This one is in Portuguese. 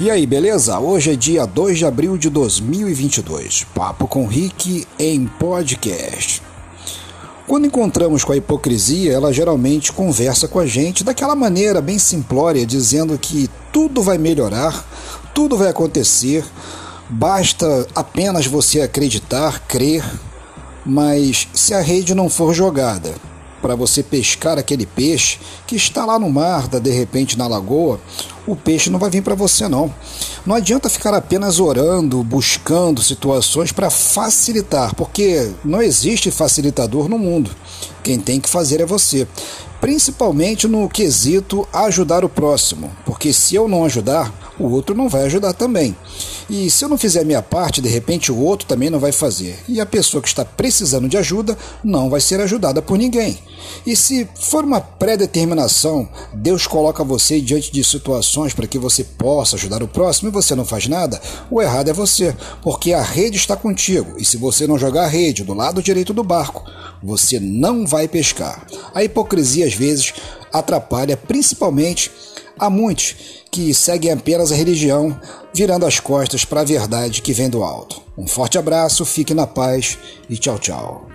E aí, beleza? Hoje é dia 2 de abril de 2022. Papo com Rick em podcast. Quando encontramos com a hipocrisia, ela geralmente conversa com a gente daquela maneira bem simplória, dizendo que tudo vai melhorar, tudo vai acontecer, basta apenas você acreditar, crer, mas se a rede não for jogada, para você pescar aquele peixe que está lá no mar, de repente na lagoa, o peixe não vai vir para você não. Não adianta ficar apenas orando, buscando situações para facilitar, porque não existe facilitador no mundo. Quem tem que fazer é você. Principalmente no quesito ajudar o próximo, porque se eu não ajudar, o outro não vai ajudar também. E se eu não fizer a minha parte, de repente o outro também não vai fazer. E a pessoa que está precisando de ajuda não vai ser ajudada por ninguém. E se for uma pré-determinação, Deus coloca você diante de situações para que você possa ajudar o próximo e você não faz nada, o errado é você, porque a rede está contigo. E se você não jogar a rede do lado direito do barco, você não vai pescar. A hipocrisia às vezes atrapalha principalmente a muitos que seguem apenas a religião, virando as costas para a verdade que vem do alto. Um forte abraço, fique na paz e tchau, tchau.